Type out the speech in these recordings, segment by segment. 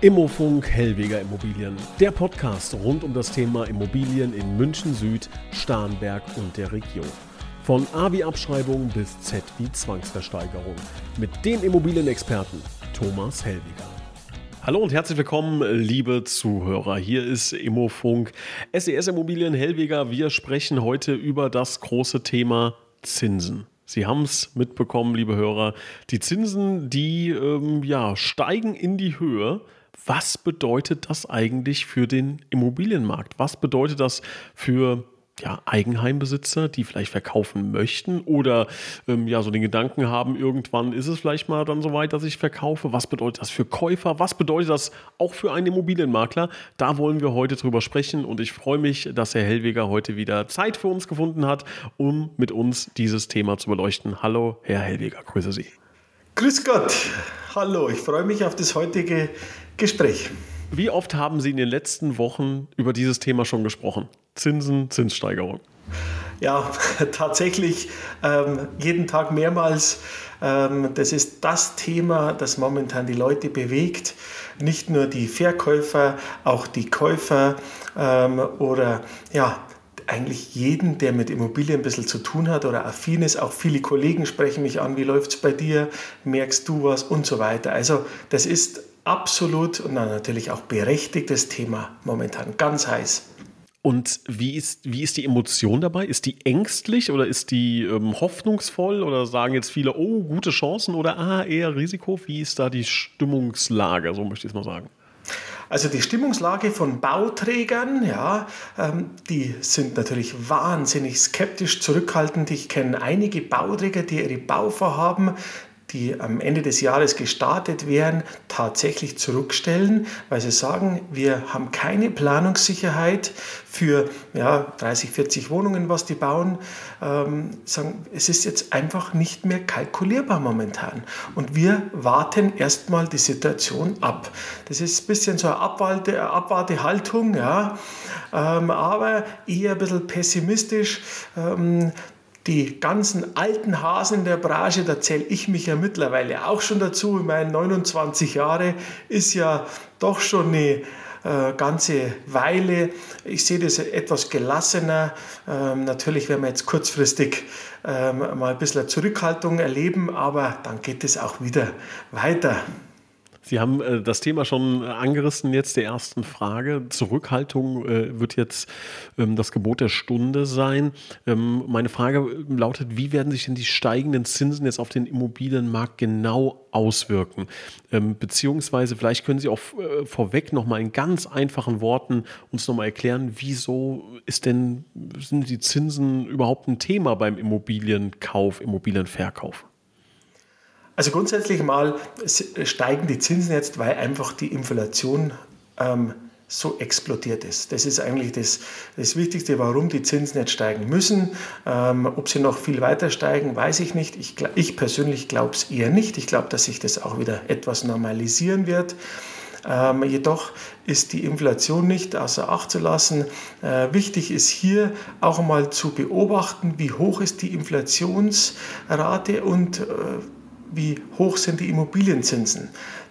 Immofunk Hellweger Immobilien, der Podcast rund um das Thema Immobilien in München Süd, Starnberg und der Region. Von A wie Abschreibung bis Z wie Zwangsversteigerung. Mit dem Immobilienexperten Thomas Hellweger. Hallo und herzlich willkommen, liebe Zuhörer. Hier ist Immofunk SES Immobilien Hellweger. Wir sprechen heute über das große Thema Zinsen. Sie haben es mitbekommen, liebe Hörer. Die Zinsen, die ähm, ja, steigen in die Höhe was bedeutet das eigentlich für den Immobilienmarkt? Was bedeutet das für ja, Eigenheimbesitzer, die vielleicht verkaufen möchten oder ähm, ja so den Gedanken haben, irgendwann ist es vielleicht mal dann soweit, dass ich verkaufe. Was bedeutet das für Käufer? Was bedeutet das auch für einen Immobilienmakler? Da wollen wir heute drüber sprechen und ich freue mich, dass Herr Hellweger heute wieder Zeit für uns gefunden hat, um mit uns dieses Thema zu beleuchten. Hallo, Herr Hellweger, grüße Sie. Grüß Gott, hallo, ich freue mich auf das heutige Gespräch. Wie oft haben Sie in den letzten Wochen über dieses Thema schon gesprochen? Zinsen, Zinssteigerung. Ja, tatsächlich ähm, jeden Tag mehrmals. Ähm, das ist das Thema, das momentan die Leute bewegt. Nicht nur die Verkäufer, auch die Käufer ähm, oder ja, eigentlich jeden, der mit Immobilien ein bisschen zu tun hat oder affin ist. Auch viele Kollegen sprechen mich an, wie läuft es bei dir, merkst du was und so weiter. Also das ist absolut und natürlich auch berechtigtes Thema momentan, ganz heiß. Und wie ist, wie ist die Emotion dabei? Ist die ängstlich oder ist die ähm, hoffnungsvoll oder sagen jetzt viele, oh, gute Chancen oder ah, eher Risiko? Wie ist da die Stimmungslage, so möchte ich es mal sagen? Also die Stimmungslage von Bauträgern, ja, ähm, die sind natürlich wahnsinnig skeptisch, zurückhaltend. Ich kenne einige Bauträger, die ihre Bauvorhaben die am Ende des Jahres gestartet wären, tatsächlich zurückstellen, weil sie sagen, wir haben keine Planungssicherheit für ja, 30, 40 Wohnungen, was die bauen. Ähm, sagen, es ist jetzt einfach nicht mehr kalkulierbar momentan. Und wir warten erstmal die Situation ab. Das ist ein bisschen so eine Abwarte, Abwartehaltung, ja, ähm, aber eher ein bisschen pessimistisch. Ähm, die ganzen alten Hasen der Branche, da zähle ich mich ja mittlerweile auch schon dazu. Ich meine, 29 Jahre ist ja doch schon eine äh, ganze Weile. Ich sehe das etwas gelassener. Ähm, natürlich werden wir jetzt kurzfristig ähm, mal ein bisschen Zurückhaltung erleben, aber dann geht es auch wieder weiter. Sie haben äh, das Thema schon angerissen jetzt der ersten Frage. Zurückhaltung äh, wird jetzt ähm, das Gebot der Stunde sein. Ähm, meine Frage lautet, wie werden sich denn die steigenden Zinsen jetzt auf den Immobilienmarkt genau auswirken? Ähm, beziehungsweise vielleicht können Sie auch äh, vorweg nochmal in ganz einfachen Worten uns nochmal erklären, wieso ist denn, sind die Zinsen überhaupt ein Thema beim Immobilienkauf, Immobilienverkauf? Also grundsätzlich mal steigen die Zinsen jetzt, weil einfach die Inflation ähm, so explodiert ist. Das ist eigentlich das, das Wichtigste, warum die Zinsen jetzt steigen müssen. Ähm, ob sie noch viel weiter steigen, weiß ich nicht. Ich, ich persönlich glaube es eher nicht. Ich glaube, dass sich das auch wieder etwas normalisieren wird. Ähm, jedoch ist die Inflation nicht außer Acht zu lassen. Äh, wichtig ist hier auch mal zu beobachten, wie hoch ist die Inflationsrate und äh, wie hoch sind die Immobilienzinsen.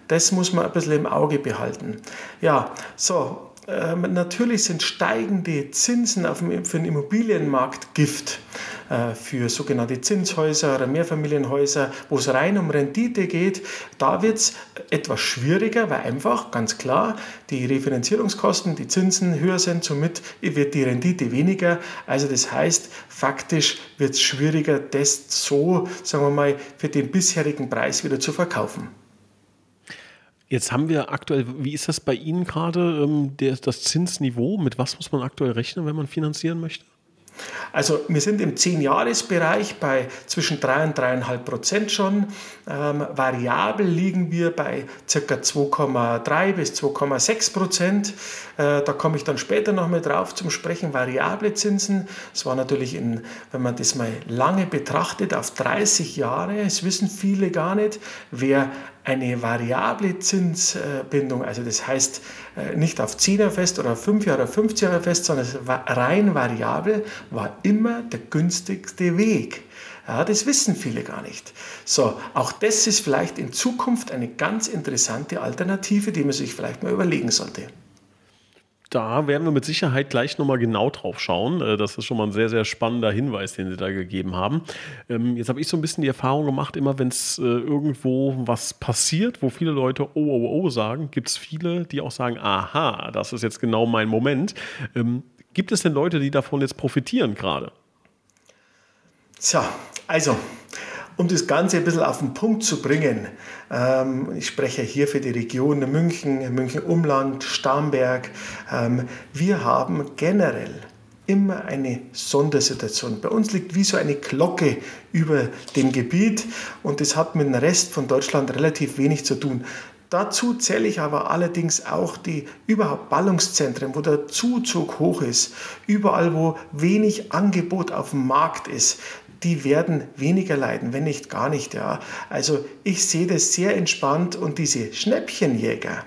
Das muss man ein bisschen im Auge behalten. Ja, so, äh, natürlich sind steigende Zinsen auf dem, für den Immobilienmarkt Gift äh, für sogenannte Zinshäuser oder Mehrfamilienhäuser, wo es rein um Rendite geht. Da wird es etwas schwieriger, weil einfach ganz klar die Refinanzierungskosten, die Zinsen höher sind, somit wird die Rendite weniger. Also das heißt, faktisch wird es schwieriger, das so, sagen wir mal, für den bisherigen Preis wieder zu verkaufen. Jetzt haben wir aktuell, wie ist das bei Ihnen gerade, ähm, das Zinsniveau? Mit was muss man aktuell rechnen, wenn man finanzieren möchte? Also wir sind im 10-Jahres-Bereich bei zwischen 3 und 3,5 Prozent schon. Ähm, variabel liegen wir bei ca. 2,3 bis 2,6 Prozent. Äh, da komme ich dann später noch mal drauf zum Sprechen. Variable Zinsen, das war natürlich, in, wenn man das mal lange betrachtet, auf 30 Jahre, das wissen viele gar nicht, wer eine variable Zinsbindung, also das heißt äh, nicht auf 10 Jahre fest oder 5 Jahre oder 15 Jahre fest, sondern rein variabel, war immer der günstigste Weg. Ja, das wissen viele gar nicht. So, auch das ist vielleicht in Zukunft eine ganz interessante Alternative, die man sich vielleicht mal überlegen sollte. Da werden wir mit Sicherheit gleich nochmal genau drauf schauen. Äh, das ist schon mal ein sehr, sehr spannender Hinweis, den Sie da gegeben haben. Ähm, jetzt habe ich so ein bisschen die Erfahrung gemacht, immer wenn es äh, irgendwo was passiert, wo viele Leute oh, oh, oh sagen, gibt es viele, die auch sagen, aha, das ist jetzt genau mein Moment. Ähm, gibt es denn Leute, die davon jetzt profitieren gerade? Tja, also um das Ganze ein bisschen auf den Punkt zu bringen, ähm, ich spreche hier für die Region München, München-Umland, Starnberg, ähm, wir haben generell immer eine Sondersituation. Bei uns liegt wie so eine Glocke über dem Gebiet und das hat mit dem Rest von Deutschland relativ wenig zu tun. Dazu zähle ich aber allerdings auch die überhaupt Ballungszentren, wo der Zuzug hoch ist, überall wo wenig Angebot auf dem Markt ist die werden weniger leiden, wenn nicht gar nicht. Ja. Also ich sehe das sehr entspannt und diese Schnäppchenjäger,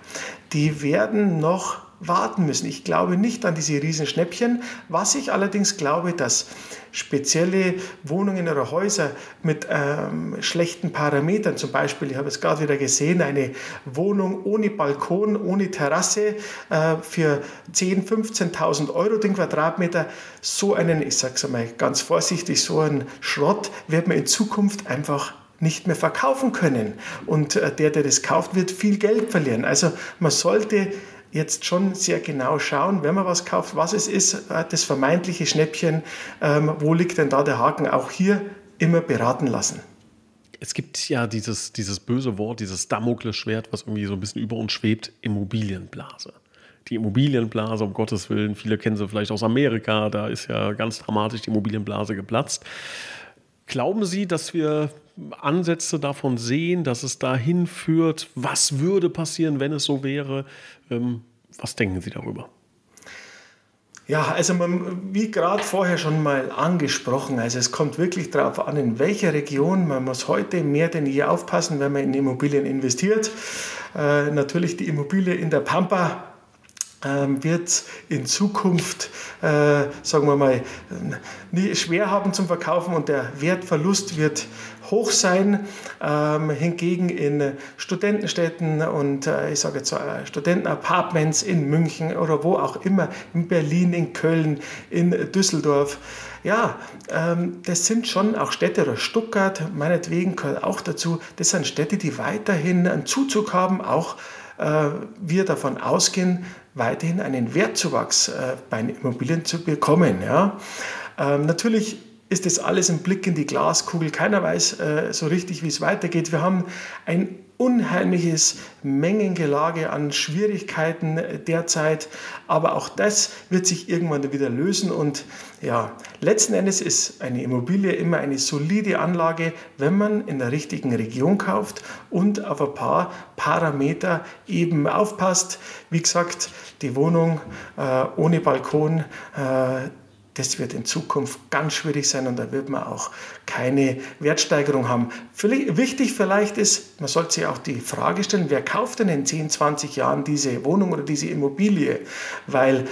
die werden noch warten müssen. Ich glaube nicht an diese Riesenschnäppchen. Was ich allerdings glaube, dass spezielle Wohnungen oder Häuser mit ähm, schlechten Parametern, zum Beispiel, ich habe es gerade wieder gesehen, eine Wohnung ohne Balkon, ohne Terrasse äh, für 10.000, 15.000 Euro den Quadratmeter, so einen, ich sage es einmal ganz vorsichtig, so einen Schrott wird man in Zukunft einfach nicht mehr verkaufen können. Und äh, der, der das kauft, wird viel Geld verlieren. Also man sollte jetzt schon sehr genau schauen, wenn man was kauft, was es ist, äh, das vermeintliche Schnäppchen, ähm, wo liegt denn da der Haken, auch hier immer beraten lassen. Es gibt ja dieses, dieses böse Wort, dieses Damoklesschwert, was irgendwie so ein bisschen über uns schwebt, Immobilienblase. Die Immobilienblase, um Gottes Willen, viele kennen sie vielleicht aus Amerika, da ist ja ganz dramatisch die Immobilienblase geplatzt. Glauben Sie, dass wir Ansätze davon sehen, dass es dahin führt? Was würde passieren, wenn es so wäre? Ähm, was denken Sie darüber? Ja, also man, wie gerade vorher schon mal angesprochen, also es kommt wirklich darauf an, in welcher Region. Man muss heute mehr denn je aufpassen, wenn man in Immobilien investiert. Äh, natürlich die Immobilie in der Pampa wird in Zukunft, äh, sagen wir mal, schwer haben zum Verkaufen und der Wertverlust wird hoch sein. Ähm, hingegen in Studentenstädten und äh, ich sage jetzt äh, Studentenapartments in München oder wo auch immer, in Berlin, in Köln, in Düsseldorf, ja, ähm, das sind schon auch Städte oder Stuttgart, meinetwegen gehört auch dazu, das sind Städte, die weiterhin einen Zuzug haben, auch äh, wir davon ausgehen, weiterhin einen Wertzuwachs äh, bei Immobilien zu bekommen. Ja. Ähm, natürlich ist das alles ein Blick in die Glaskugel. Keiner weiß äh, so richtig, wie es weitergeht. Wir haben ein unheimliches Mengengelage an Schwierigkeiten derzeit, aber auch das wird sich irgendwann wieder lösen und ja, letzten Endes ist eine Immobilie immer eine solide Anlage, wenn man in der richtigen Region kauft und auf ein paar Parameter eben aufpasst. Wie gesagt, die Wohnung äh, ohne Balkon, äh, das wird in Zukunft ganz schwierig sein und da wird man auch keine Wertsteigerung haben. Wichtig vielleicht ist, man sollte sich auch die Frage stellen, wer kauft denn in 10, 20 Jahren diese Wohnung oder diese Immobilie? Weil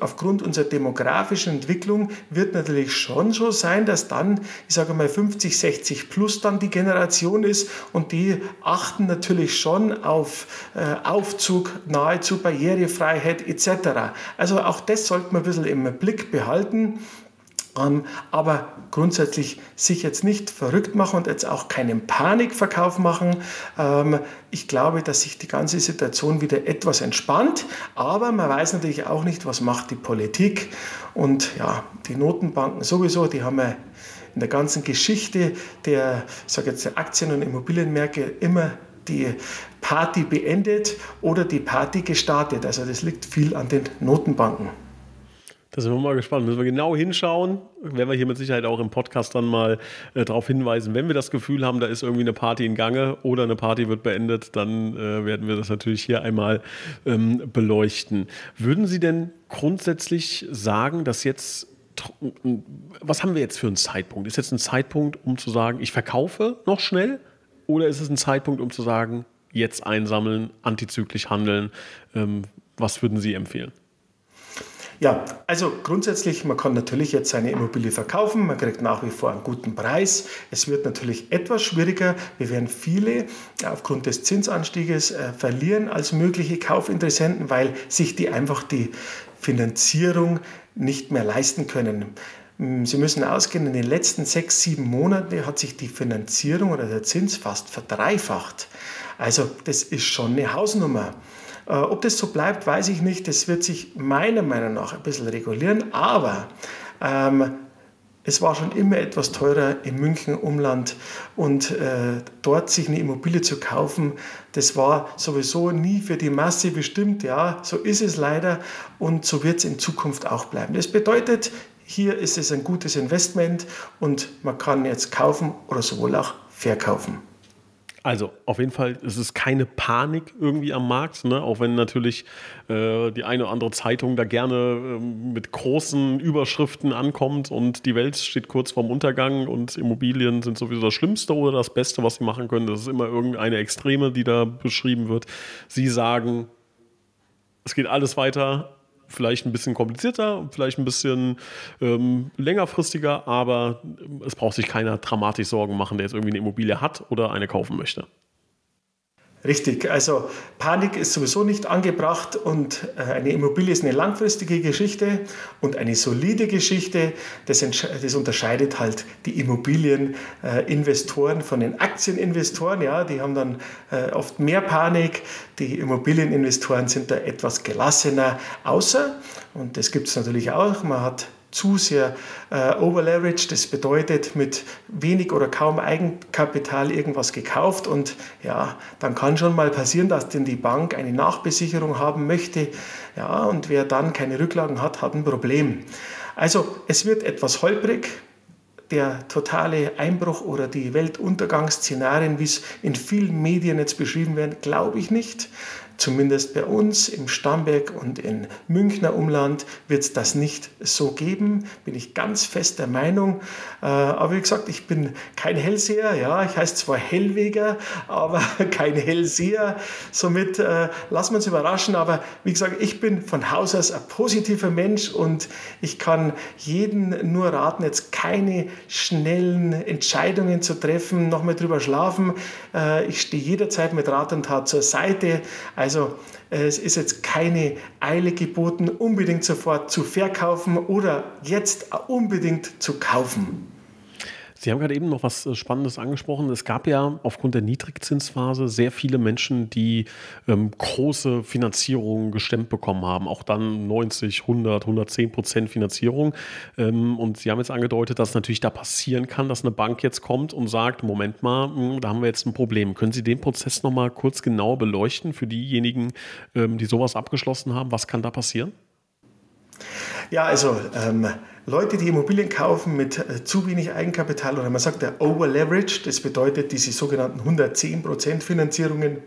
aufgrund unserer demografischen Entwicklung wird natürlich schon so sein, dass dann, ich sage mal 50, 60 plus dann die Generation ist und die achten natürlich schon auf äh, Aufzug, nahezu Barrierefreiheit etc. Also auch das sollte man ein bisschen im Blick behalten halten. Ähm, aber grundsätzlich sich jetzt nicht verrückt machen und jetzt auch keinen Panikverkauf machen. Ähm, ich glaube, dass sich die ganze Situation wieder etwas entspannt, aber man weiß natürlich auch nicht, was macht die Politik und ja, die Notenbanken sowieso, die haben ja in der ganzen Geschichte der, sage jetzt, der Aktien- und Immobilienmärkte immer die Party beendet oder die Party gestartet. Also das liegt viel an den Notenbanken. Da sind wir mal gespannt. Müssen wir genau hinschauen. Werden wir hier mit Sicherheit auch im Podcast dann mal äh, darauf hinweisen. Wenn wir das Gefühl haben, da ist irgendwie eine Party in Gange oder eine Party wird beendet, dann äh, werden wir das natürlich hier einmal ähm, beleuchten. Würden Sie denn grundsätzlich sagen, dass jetzt was haben wir jetzt für einen Zeitpunkt? Ist jetzt ein Zeitpunkt, um zu sagen, ich verkaufe noch schnell? Oder ist es ein Zeitpunkt, um zu sagen, jetzt einsammeln, antizyklisch handeln? Ähm, was würden Sie empfehlen? Ja, also grundsätzlich, man kann natürlich jetzt seine Immobilie verkaufen, man kriegt nach wie vor einen guten Preis. Es wird natürlich etwas schwieriger. Wir werden viele aufgrund des Zinsanstieges äh, verlieren als mögliche Kaufinteressenten, weil sich die einfach die Finanzierung nicht mehr leisten können. Hm, Sie müssen ausgehen, in den letzten sechs, sieben Monaten hat sich die Finanzierung oder der Zins fast verdreifacht. Also das ist schon eine Hausnummer. Äh, ob das so bleibt, weiß ich nicht. Das wird sich meiner Meinung nach ein bisschen regulieren. Aber ähm, es war schon immer etwas teurer im München Umland und äh, dort sich eine Immobilie zu kaufen, das war sowieso nie für die Masse bestimmt. Ja, so ist es leider und so wird es in Zukunft auch bleiben. Das bedeutet, hier ist es ein gutes Investment und man kann jetzt kaufen oder sowohl auch verkaufen. Also auf jeden Fall es ist keine Panik irgendwie am Markt, ne? auch wenn natürlich äh, die eine oder andere Zeitung da gerne äh, mit großen Überschriften ankommt und die Welt steht kurz vorm Untergang und Immobilien sind sowieso das Schlimmste oder das Beste, was sie machen können. Das ist immer irgendeine Extreme, die da beschrieben wird. Sie sagen, es geht alles weiter, vielleicht ein bisschen komplizierter, vielleicht ein bisschen ähm, längerfristiger, aber es braucht sich keiner dramatisch Sorgen machen, der jetzt irgendwie eine Immobilie hat oder eine kaufen möchte. Richtig, also Panik ist sowieso nicht angebracht und äh, eine Immobilie ist eine langfristige Geschichte und eine solide Geschichte. Das, das unterscheidet halt die Immobilieninvestoren von den Aktieninvestoren. Ja, die haben dann äh, oft mehr Panik. Die Immobilieninvestoren sind da etwas gelassener. Außer, und das gibt es natürlich auch, man hat zu sehr äh, overleveraged. Das bedeutet, mit wenig oder kaum Eigenkapital irgendwas gekauft und ja, dann kann schon mal passieren, dass denn die Bank eine Nachbesicherung haben möchte. Ja, und wer dann keine Rücklagen hat, hat ein Problem. Also es wird etwas holprig. Der totale Einbruch oder die Weltuntergangsszenarien, wie es in vielen Medien jetzt beschrieben werden, glaube ich nicht. Zumindest bei uns im Starnberg und im Münchner Umland wird es das nicht so geben, bin ich ganz fest der Meinung. Äh, aber wie gesagt, ich bin kein Hellseher, ja, ich heiße zwar Hellweger, aber kein Hellseher. Somit äh, lassen wir uns überraschen, aber wie gesagt, ich bin von Haus aus ein positiver Mensch und ich kann jeden nur raten, jetzt keine schnellen Entscheidungen zu treffen, nochmal drüber schlafen. Äh, ich stehe jederzeit mit Rat und Tat zur Seite. Also es ist jetzt keine Eile geboten, unbedingt sofort zu verkaufen oder jetzt unbedingt zu kaufen. Sie haben gerade eben noch was äh, Spannendes angesprochen. Es gab ja aufgrund der Niedrigzinsphase sehr viele Menschen, die ähm, große Finanzierungen gestemmt bekommen haben. Auch dann 90, 100, 110 Prozent Finanzierung. Ähm, und Sie haben jetzt angedeutet, dass natürlich da passieren kann, dass eine Bank jetzt kommt und sagt, Moment mal, mh, hm, da haben wir jetzt ein Problem. Können Sie den Prozess nochmal kurz genauer beleuchten für diejenigen, ähm, die sowas abgeschlossen haben? Was kann da passieren? Ja, also ähm, Leute, die Immobilien kaufen mit äh, zu wenig Eigenkapital oder man sagt der Over-Leverage, das bedeutet diese sogenannten 110% Finanzierungen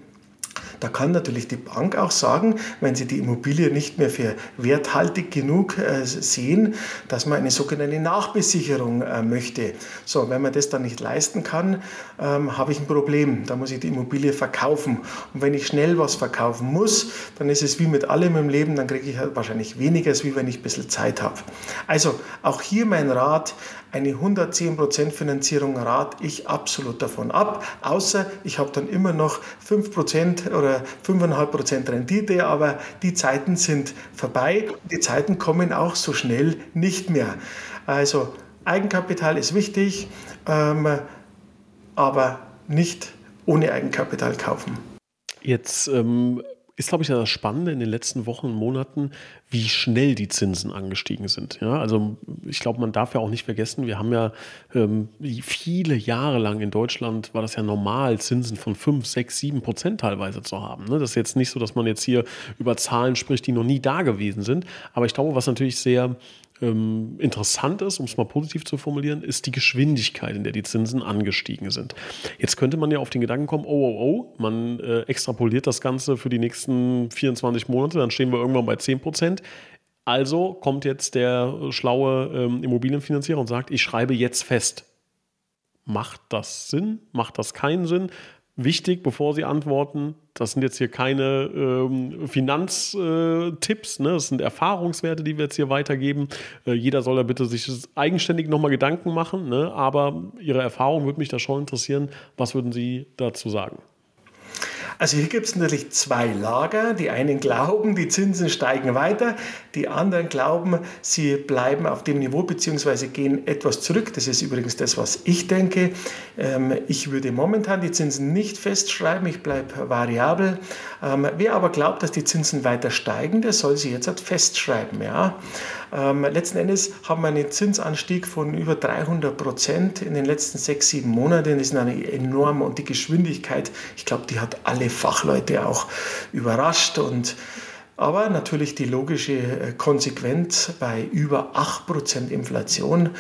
da kann natürlich die Bank auch sagen, wenn sie die Immobilie nicht mehr für werthaltig genug äh, sehen, dass man eine sogenannte Nachbesicherung äh, möchte. So, wenn man das dann nicht leisten kann, ähm, habe ich ein Problem. Da muss ich die Immobilie verkaufen. Und wenn ich schnell was verkaufen muss, dann ist es wie mit allem im Leben, dann kriege ich halt wahrscheinlich weniger, als wenn ich ein bisschen Zeit habe. Also auch hier mein Rat, eine 110% Finanzierung rate ich absolut davon ab, außer ich habe dann immer noch 5% oder 5,5% Rendite, aber die Zeiten sind vorbei. Die Zeiten kommen auch so schnell nicht mehr. Also Eigenkapital ist wichtig, ähm, aber nicht ohne Eigenkapital kaufen. Jetzt ähm, ist, glaube ich, das Spannende in den letzten Wochen und Monaten, wie schnell die Zinsen angestiegen sind. Ja, also ich glaube, man darf ja auch nicht vergessen, wir haben ja ähm, viele Jahre lang in Deutschland war das ja normal, Zinsen von 5, 6, 7 Prozent teilweise zu haben. Ne? Das ist jetzt nicht so, dass man jetzt hier über Zahlen spricht, die noch nie da gewesen sind. Aber ich glaube, was natürlich sehr ähm, interessant ist, um es mal positiv zu formulieren, ist die Geschwindigkeit, in der die Zinsen angestiegen sind. Jetzt könnte man ja auf den Gedanken kommen, oh, oh, oh, man äh, extrapoliert das Ganze für die nächsten 24 Monate, dann stehen wir irgendwann bei 10 Prozent. Also kommt jetzt der schlaue ähm, Immobilienfinanzierer und sagt, ich schreibe jetzt fest. Macht das Sinn? Macht das keinen Sinn? Wichtig, bevor Sie antworten, das sind jetzt hier keine ähm, Finanztipps, ne? das sind Erfahrungswerte, die wir jetzt hier weitergeben. Äh, jeder soll da bitte sich eigenständig nochmal Gedanken machen, ne? aber Ihre Erfahrung würde mich da schon interessieren. Was würden Sie dazu sagen? Also hier gibt es natürlich zwei Lager. Die einen glauben, die Zinsen steigen weiter. Die anderen glauben, sie bleiben auf dem Niveau bzw. gehen etwas zurück. Das ist übrigens das, was ich denke. Ähm, ich würde momentan die Zinsen nicht festschreiben. Ich bleibe variabel. Ähm, wer aber glaubt, dass die Zinsen weiter steigen, der soll sie jetzt halt festschreiben. Ja? Ähm, letzten Endes haben wir einen Zinsanstieg von über 300 Prozent in den letzten sechs, sieben Monaten. Das ist eine enorme und die Geschwindigkeit, ich glaube, die hat alle Fachleute auch überrascht und aber natürlich die logische äh, Konsequenz bei über 8% Inflation.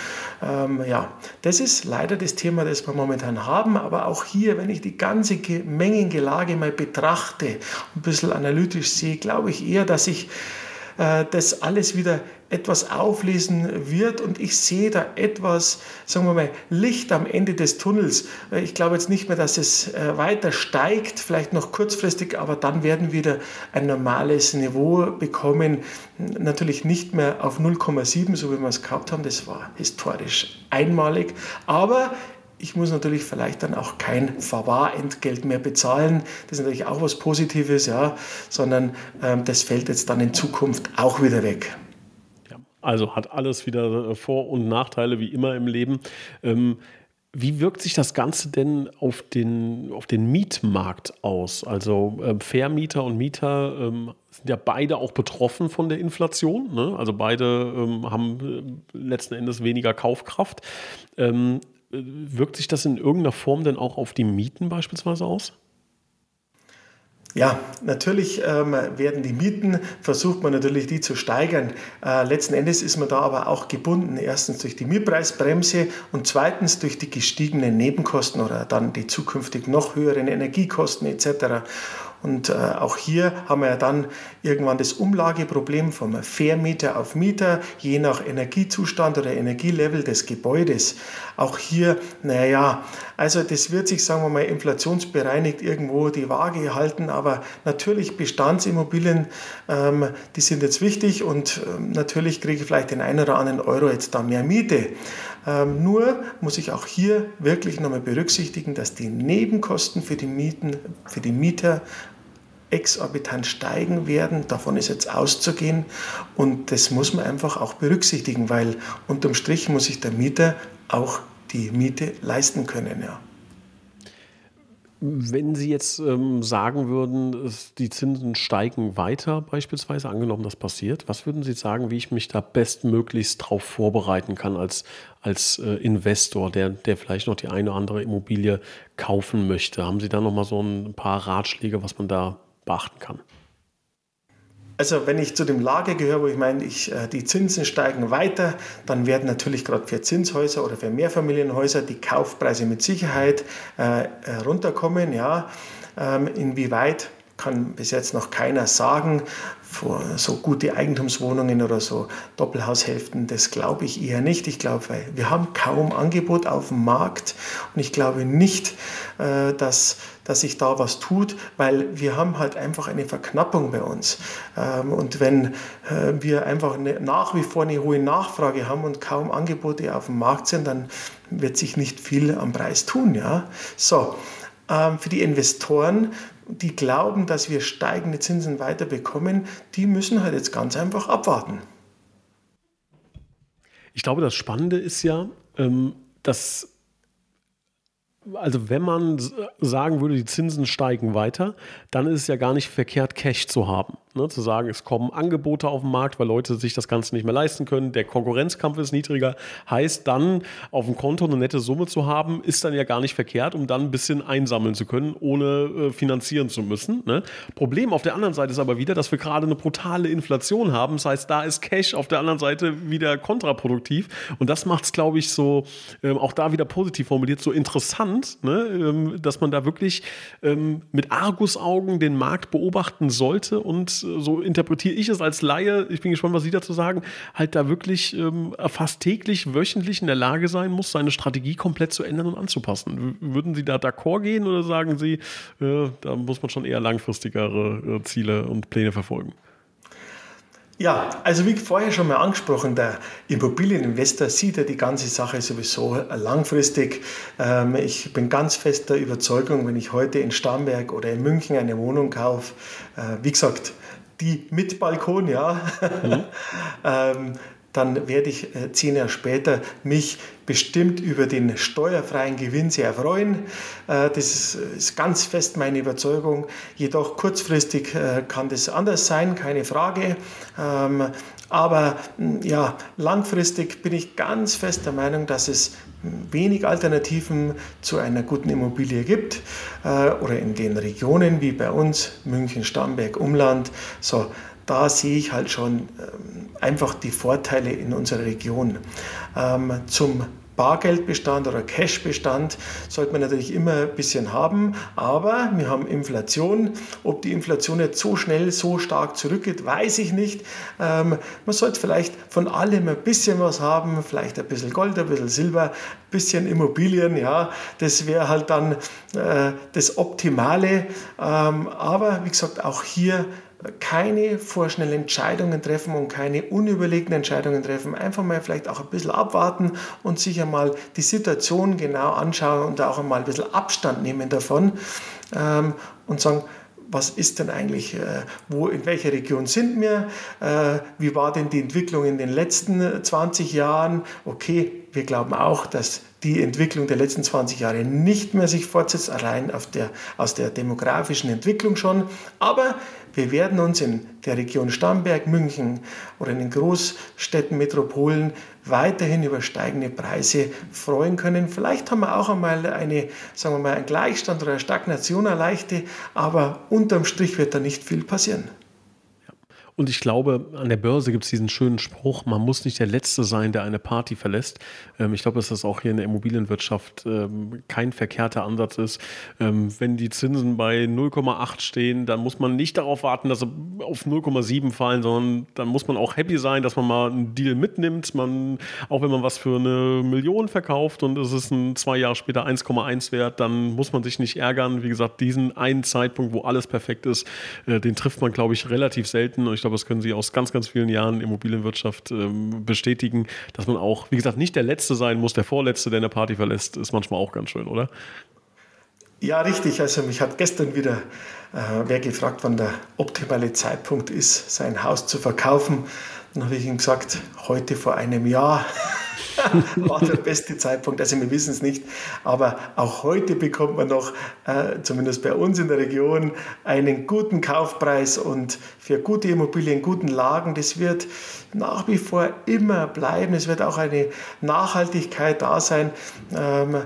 Ähm, ja, das ist leider das Thema, das wir momentan haben. Aber auch hier, wenn ich die ganze Mengengelage mal betrachte, ein bisschen analytisch sehe, glaube ich eher, dass ich äh, das alles wieder etwas auflesen wird und ich sehe da etwas, sagen wir mal, Licht am Ende des Tunnels. Äh, ich glaube jetzt nicht mehr, dass es äh, weiter steigt, vielleicht noch kurzfristig, aber dann werden wir wieder ein normales Niveau bekommen. Natürlich nicht mehr auf 0,7, so wie wir es gehabt haben, das war historisch einmalig, aber ich muss natürlich vielleicht dann auch kein Verwahrentgelt mehr bezahlen. Das ist natürlich auch was Positives, ja, sondern ähm, das fällt jetzt dann in Zukunft auch wieder weg. Also hat alles wieder äh, Vor- und Nachteile wie immer im Leben. Ähm, wie wirkt sich das Ganze denn auf den, auf den Mietmarkt aus? Also äh, Vermieter und Mieter ähm, sind ja beide auch betroffen von der Inflation. Ne? Also beide ähm, haben äh, letzten Endes weniger Kaufkraft. Ähm, wirkt sich das in irgendeiner Form denn auch auf die Mieten beispielsweise aus? Ja, natürlich ähm, werden die Mieten, versucht man natürlich die zu steigern. Äh, letzten Endes ist man da aber auch gebunden. Erstens durch die Mietpreisbremse und zweitens durch die gestiegenen Nebenkosten oder dann die zukünftig noch höheren Energiekosten etc. Und äh, auch hier haben wir ja dann irgendwann das Umlageproblem vom Vermieter auf Mieter, je nach Energiezustand oder Energielevel des Gebäudes. Auch hier, naja, also das wird sich, sagen wir mal, inflationsbereinigt irgendwo die Waage halten, aber natürlich Bestandsimmobilien, ähm, die sind jetzt wichtig und ähm, natürlich kriege ich vielleicht den einen oder anderen Euro jetzt da mehr Miete. Ähm, nur muss ich auch hier wirklich nochmal berücksichtigen, dass die Nebenkosten für die Mieten, für die Mieter exorbitant steigen werden. Davon ist jetzt auszugehen. Und das muss man einfach auch berücksichtigen, weil unterm Strich muss sich der Mieter auch die Miete leisten können. Ja. Wenn Sie jetzt ähm, sagen würden, die Zinsen steigen weiter, beispielsweise, angenommen das passiert, was würden Sie sagen, wie ich mich da bestmöglichst darauf vorbereiten kann als, als äh, Investor, der, der vielleicht noch die eine oder andere Immobilie kaufen möchte? Haben Sie da nochmal so ein paar Ratschläge, was man da beachten kann? Also wenn ich zu dem Lager gehöre, wo ich meine, ich, äh, die Zinsen steigen weiter, dann werden natürlich gerade für Zinshäuser oder für Mehrfamilienhäuser die Kaufpreise mit Sicherheit äh, äh runterkommen. Ja. Ähm, inwieweit kann bis jetzt noch keiner sagen. So gute Eigentumswohnungen oder so Doppelhaushälften, das glaube ich eher nicht. Ich glaube, wir haben kaum Angebot auf dem Markt und ich glaube nicht, äh, dass, dass sich da was tut, weil wir haben halt einfach eine Verknappung bei uns. Ähm, und wenn äh, wir einfach nach wie vor eine hohe Nachfrage haben und kaum Angebote auf dem Markt sind, dann wird sich nicht viel am Preis tun. Ja? So, für die Investoren die glauben, dass wir steigende Zinsen weiter bekommen, die müssen halt jetzt ganz einfach abwarten. Ich glaube, das Spannende ist ja, ähm, dass also wenn man sagen würde, die Zinsen steigen weiter, dann ist es ja gar nicht verkehrt, Cash zu haben. Ne, zu sagen, es kommen Angebote auf den Markt, weil Leute sich das Ganze nicht mehr leisten können, der Konkurrenzkampf ist niedriger, heißt dann auf dem Konto eine nette Summe zu haben, ist dann ja gar nicht verkehrt, um dann ein bisschen einsammeln zu können, ohne äh, finanzieren zu müssen. Ne? Problem auf der anderen Seite ist aber wieder, dass wir gerade eine brutale Inflation haben, das heißt, da ist Cash auf der anderen Seite wieder kontraproduktiv und das macht es, glaube ich, so, ähm, auch da wieder positiv formuliert, so interessant, ne? ähm, dass man da wirklich ähm, mit Argusaugen den Markt beobachten sollte und so interpretiere ich es als Laie, ich bin gespannt, was Sie dazu sagen, halt da wirklich ähm, fast täglich, wöchentlich in der Lage sein muss, seine Strategie komplett zu ändern und anzupassen. Würden Sie da d'accord gehen oder sagen Sie, äh, da muss man schon eher langfristigere äh, Ziele und Pläne verfolgen? Ja, also wie vorher schon mal angesprochen, der Immobilieninvestor sieht ja die ganze Sache sowieso langfristig. Ähm, ich bin ganz fest der Überzeugung, wenn ich heute in Starnberg oder in München eine Wohnung kaufe, äh, wie gesagt, die mit Balkon, ja, mhm. ähm, dann werde ich äh, zehn Jahre später mich bestimmt über den steuerfreien Gewinn sehr freuen. Äh, das ist ganz fest meine Überzeugung. Jedoch kurzfristig äh, kann das anders sein, keine Frage. Aber ja, langfristig bin ich ganz fest der Meinung, dass es wenig Alternativen zu einer guten Immobilie gibt oder in den Regionen wie bei uns, München, Starnberg, Umland. So, da sehe ich halt schon ähm, einfach die Vorteile in unserer Region. Ähm, zum Bargeldbestand oder Cashbestand sollte man natürlich immer ein bisschen haben, aber wir haben Inflation. Ob die Inflation jetzt so schnell, so stark zurückgeht, weiß ich nicht. Ähm, man sollte vielleicht von allem ein bisschen was haben, vielleicht ein bisschen Gold, ein bisschen Silber, ein bisschen Immobilien, ja, das wäre halt dann äh, das Optimale. Ähm, aber wie gesagt, auch hier keine vorschnellen Entscheidungen treffen und keine unüberlegten Entscheidungen treffen. Einfach mal vielleicht auch ein bisschen abwarten und sich einmal die Situation genau anschauen und auch einmal ein bisschen Abstand nehmen davon ähm, und sagen, was ist denn eigentlich, äh, wo, in welcher Region sind wir, äh, wie war denn die Entwicklung in den letzten 20 Jahren. Okay, wir glauben auch, dass die Entwicklung der letzten 20 Jahre nicht mehr sich fortsetzt, allein der, aus der demografischen Entwicklung schon. Aber wir werden uns in der Region Starnberg, München oder in den Großstädten, Metropolen weiterhin über steigende Preise freuen können. Vielleicht haben wir auch einmal eine, sagen wir mal, einen Gleichstand oder eine Stagnation erleichtert, aber unterm Strich wird da nicht viel passieren. Und ich glaube, an der Börse gibt es diesen schönen Spruch, man muss nicht der Letzte sein, der eine Party verlässt. Ähm, ich glaube, dass das auch hier in der Immobilienwirtschaft ähm, kein verkehrter Ansatz ist. Ähm, wenn die Zinsen bei 0,8 stehen, dann muss man nicht darauf warten, dass sie auf 0,7 fallen, sondern dann muss man auch happy sein, dass man mal einen Deal mitnimmt. Man, auch wenn man was für eine Million verkauft und es ist ein zwei Jahre später 1,1 wert, dann muss man sich nicht ärgern. Wie gesagt, diesen einen Zeitpunkt, wo alles perfekt ist, äh, den trifft man, glaube ich, relativ selten. Und ich glaube, das können Sie aus ganz, ganz vielen Jahren Immobilienwirtschaft ähm, bestätigen, dass man auch, wie gesagt, nicht der Letzte sein muss, der Vorletzte, der eine Party verlässt, ist manchmal auch ganz schön, oder? Ja, richtig. Also mich hat gestern wieder äh, wer gefragt, wann der optimale Zeitpunkt ist, sein Haus zu verkaufen. Dann habe ich ihm gesagt, heute vor einem Jahr. war der beste Zeitpunkt. Also wir wissen es nicht, aber auch heute bekommt man noch, äh, zumindest bei uns in der Region, einen guten Kaufpreis und für gute Immobilien, guten Lagen, das wird nach wie vor immer bleiben. Es wird auch eine Nachhaltigkeit da sein. Ähm,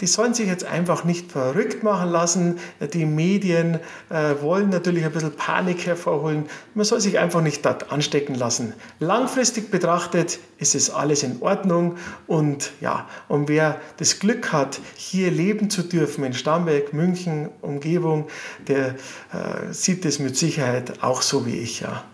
die sollen sich jetzt einfach nicht verrückt machen lassen. Die Medien äh, wollen natürlich ein bisschen Panik hervorholen. Man soll sich einfach nicht dort anstecken lassen. Langfristig betrachtet ist es alles in Ordnung und ja, und wer das Glück hat, hier leben zu dürfen in Starnberg, München, Umgebung, der äh, sieht es mit Sicherheit auch so wie ich, ja.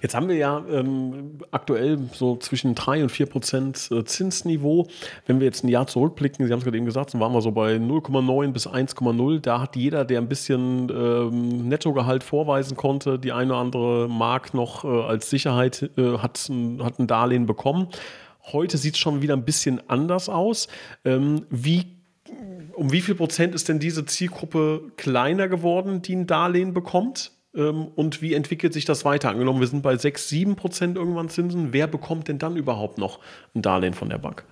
Jetzt haben wir ja ähm, aktuell so zwischen 3 und 4 Prozent äh, Zinsniveau. Wenn wir jetzt ein Jahr zurückblicken, Sie haben es gerade eben gesagt, dann waren wir so bei 0,9 bis 1,0. Da hat jeder, der ein bisschen ähm, Nettogehalt vorweisen konnte, die eine oder andere Mark noch äh, als Sicherheit, äh, hat, hat ein Darlehen bekommen. Heute sieht es schon wieder ein bisschen anders aus. Ähm, wie um wie viel Prozent ist denn diese Zielgruppe kleiner geworden, die ein Darlehen bekommt? Ähm, und wie entwickelt sich das weiter? Angenommen, wir sind bei 6, 7 Prozent irgendwann Zinsen. Wer bekommt denn dann überhaupt noch ein Darlehen von der Bank?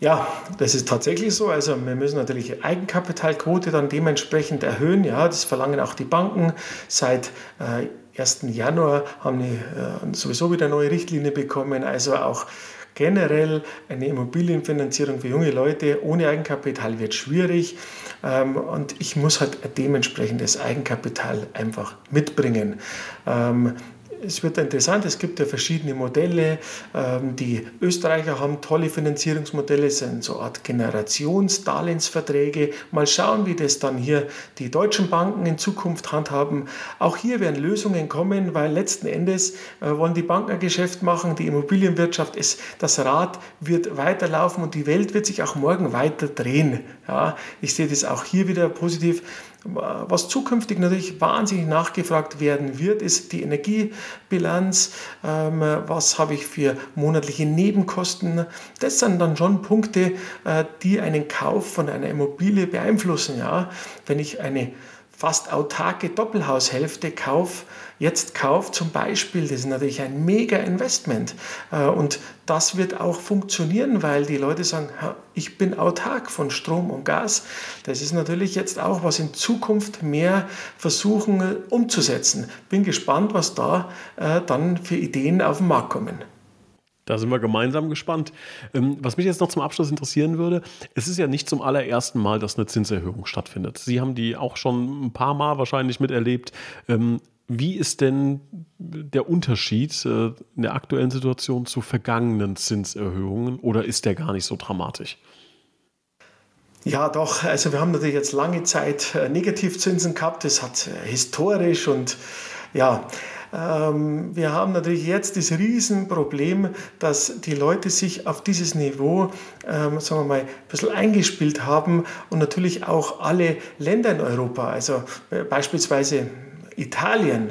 Ja, das ist tatsächlich so. Also wir müssen natürlich die Eigenkapitalquote dann dementsprechend erhöhen. Ja, das verlangen auch die Banken. Seit äh, 1. Januar haben die äh, sowieso wieder neue Richtlinie bekommen. Also auch generell eine Immobilienfinanzierung für junge Leute ohne Eigenkapital wird schwierig ähm, und ich muss halt dementsprechendes Eigenkapital einfach mitbringen. Ähm, es wird interessant, es gibt ja verschiedene Modelle. Ähm, die Österreicher haben tolle Finanzierungsmodelle, es sind so eine Art Generationsdarlehensverträge. Mal schauen, wie das dann hier die deutschen Banken in Zukunft handhaben. Auch hier werden Lösungen kommen, weil letzten Endes äh, wollen die Banken ein Geschäft machen, die Immobilienwirtschaft ist, das Rad wird weiterlaufen und die Welt wird sich auch morgen weiter drehen. Ja, ich sehe das auch hier wieder positiv. Was zukünftig natürlich wahnsinnig nachgefragt werden wird, ist die Energiebilanz. Ähm, was habe ich für monatliche Nebenkosten? Das sind dann schon Punkte, äh, die einen Kauf von einer Immobilie beeinflussen. Ja? Wenn ich eine fast autarke Doppelhaushälfte kaufe, jetzt kauft zum Beispiel, das ist natürlich ein mega Investment. Äh, und das wird auch funktionieren, weil die Leute sagen, ich bin autark von Strom und Gas. Das ist natürlich jetzt auch, was in Zukunft mehr versuchen äh, umzusetzen. Bin gespannt, was da äh, dann für Ideen auf den Markt kommen. Da sind wir gemeinsam gespannt. Ähm, was mich jetzt noch zum Abschluss interessieren würde, es ist ja nicht zum allerersten Mal, dass eine Zinserhöhung stattfindet. Sie haben die auch schon ein paar Mal wahrscheinlich miterlebt. Ähm, wie ist denn der Unterschied äh, in der aktuellen Situation zu vergangenen Zinserhöhungen oder ist der gar nicht so dramatisch? Ja, doch. Also wir haben natürlich jetzt lange Zeit äh, Negativzinsen gehabt. Das hat äh, historisch und ja, ähm, wir haben natürlich jetzt das Riesenproblem, dass die Leute sich auf dieses Niveau, ähm, sagen wir mal, ein bisschen eingespielt haben und natürlich auch alle Länder in Europa, also äh, beispielsweise Italien,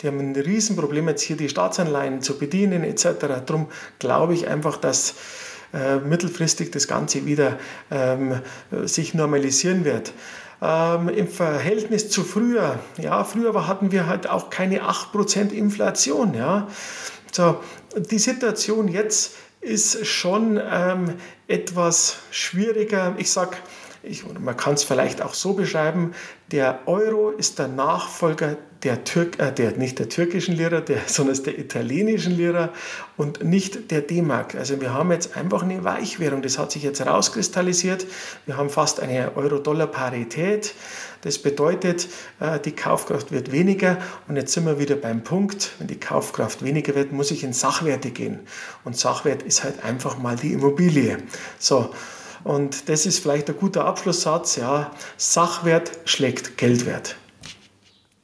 die haben ein Riesenproblem jetzt hier die Staatsanleihen zu bedienen etc. Darum glaube ich einfach, dass äh, mittelfristig das Ganze wieder ähm, sich normalisieren wird ähm, im Verhältnis zu früher. Ja, früher hatten wir halt auch keine 8% Inflation. Ja. So, die Situation jetzt ist schon ähm, etwas schwieriger. Ich sage, ich, man kann es vielleicht auch so beschreiben, der Euro ist der Nachfolger der Türk, äh, der, nicht der türkischen Lira, der, sondern der italienischen Lira und nicht der D-Mark. Also wir haben jetzt einfach eine Weichwährung, das hat sich jetzt rauskristallisiert. Wir haben fast eine Euro-Dollar-Parität. Das bedeutet, äh, die Kaufkraft wird weniger und jetzt sind wir wieder beim Punkt, wenn die Kaufkraft weniger wird, muss ich in Sachwerte gehen. Und Sachwert ist halt einfach mal die Immobilie. So, und das ist vielleicht ein guter Abschlusssatz, ja, Sachwert schlägt Geldwert.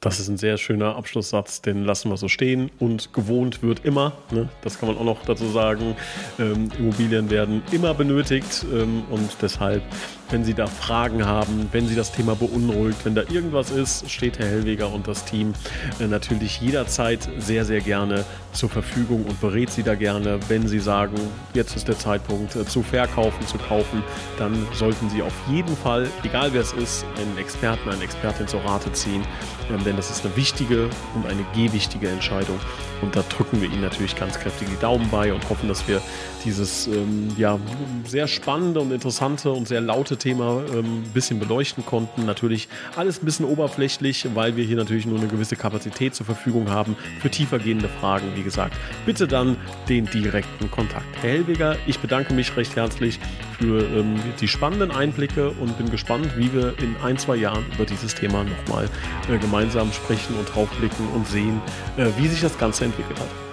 Das ist ein sehr schöner Abschlusssatz, den lassen wir so stehen. Und gewohnt wird immer, ne? das kann man auch noch dazu sagen. Ähm, Immobilien werden immer benötigt ähm, und deshalb wenn Sie da Fragen haben, wenn Sie das Thema beunruhigt, wenn da irgendwas ist, steht Herr Hellweger und das Team äh, natürlich jederzeit sehr, sehr gerne zur Verfügung und berät Sie da gerne. Wenn Sie sagen, jetzt ist der Zeitpunkt äh, zu verkaufen, zu kaufen, dann sollten Sie auf jeden Fall, egal wer es ist, einen Experten, eine Expertin zur Rate ziehen, ähm, denn das ist eine wichtige und eine gewichtige Entscheidung. Und da drücken wir Ihnen natürlich ganz kräftig die Daumen bei und hoffen, dass wir dieses ähm, ja, sehr spannende und interessante und sehr laute Thema ähm, ein bisschen beleuchten konnten. Natürlich alles ein bisschen oberflächlich, weil wir hier natürlich nur eine gewisse Kapazität zur Verfügung haben für tiefergehende Fragen. Wie gesagt, bitte dann den direkten Kontakt. Herr Hellweger, ich bedanke mich recht herzlich für ähm, die spannenden Einblicke und bin gespannt, wie wir in ein, zwei Jahren über dieses Thema nochmal äh, gemeinsam sprechen und draufblicken und sehen, äh, wie sich das Ganze entwickelt hat.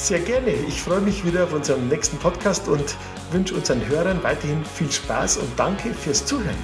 Sehr gerne. Ich freue mich wieder auf unserem nächsten Podcast und wünsche unseren Hörern weiterhin viel Spaß und danke fürs Zuhören.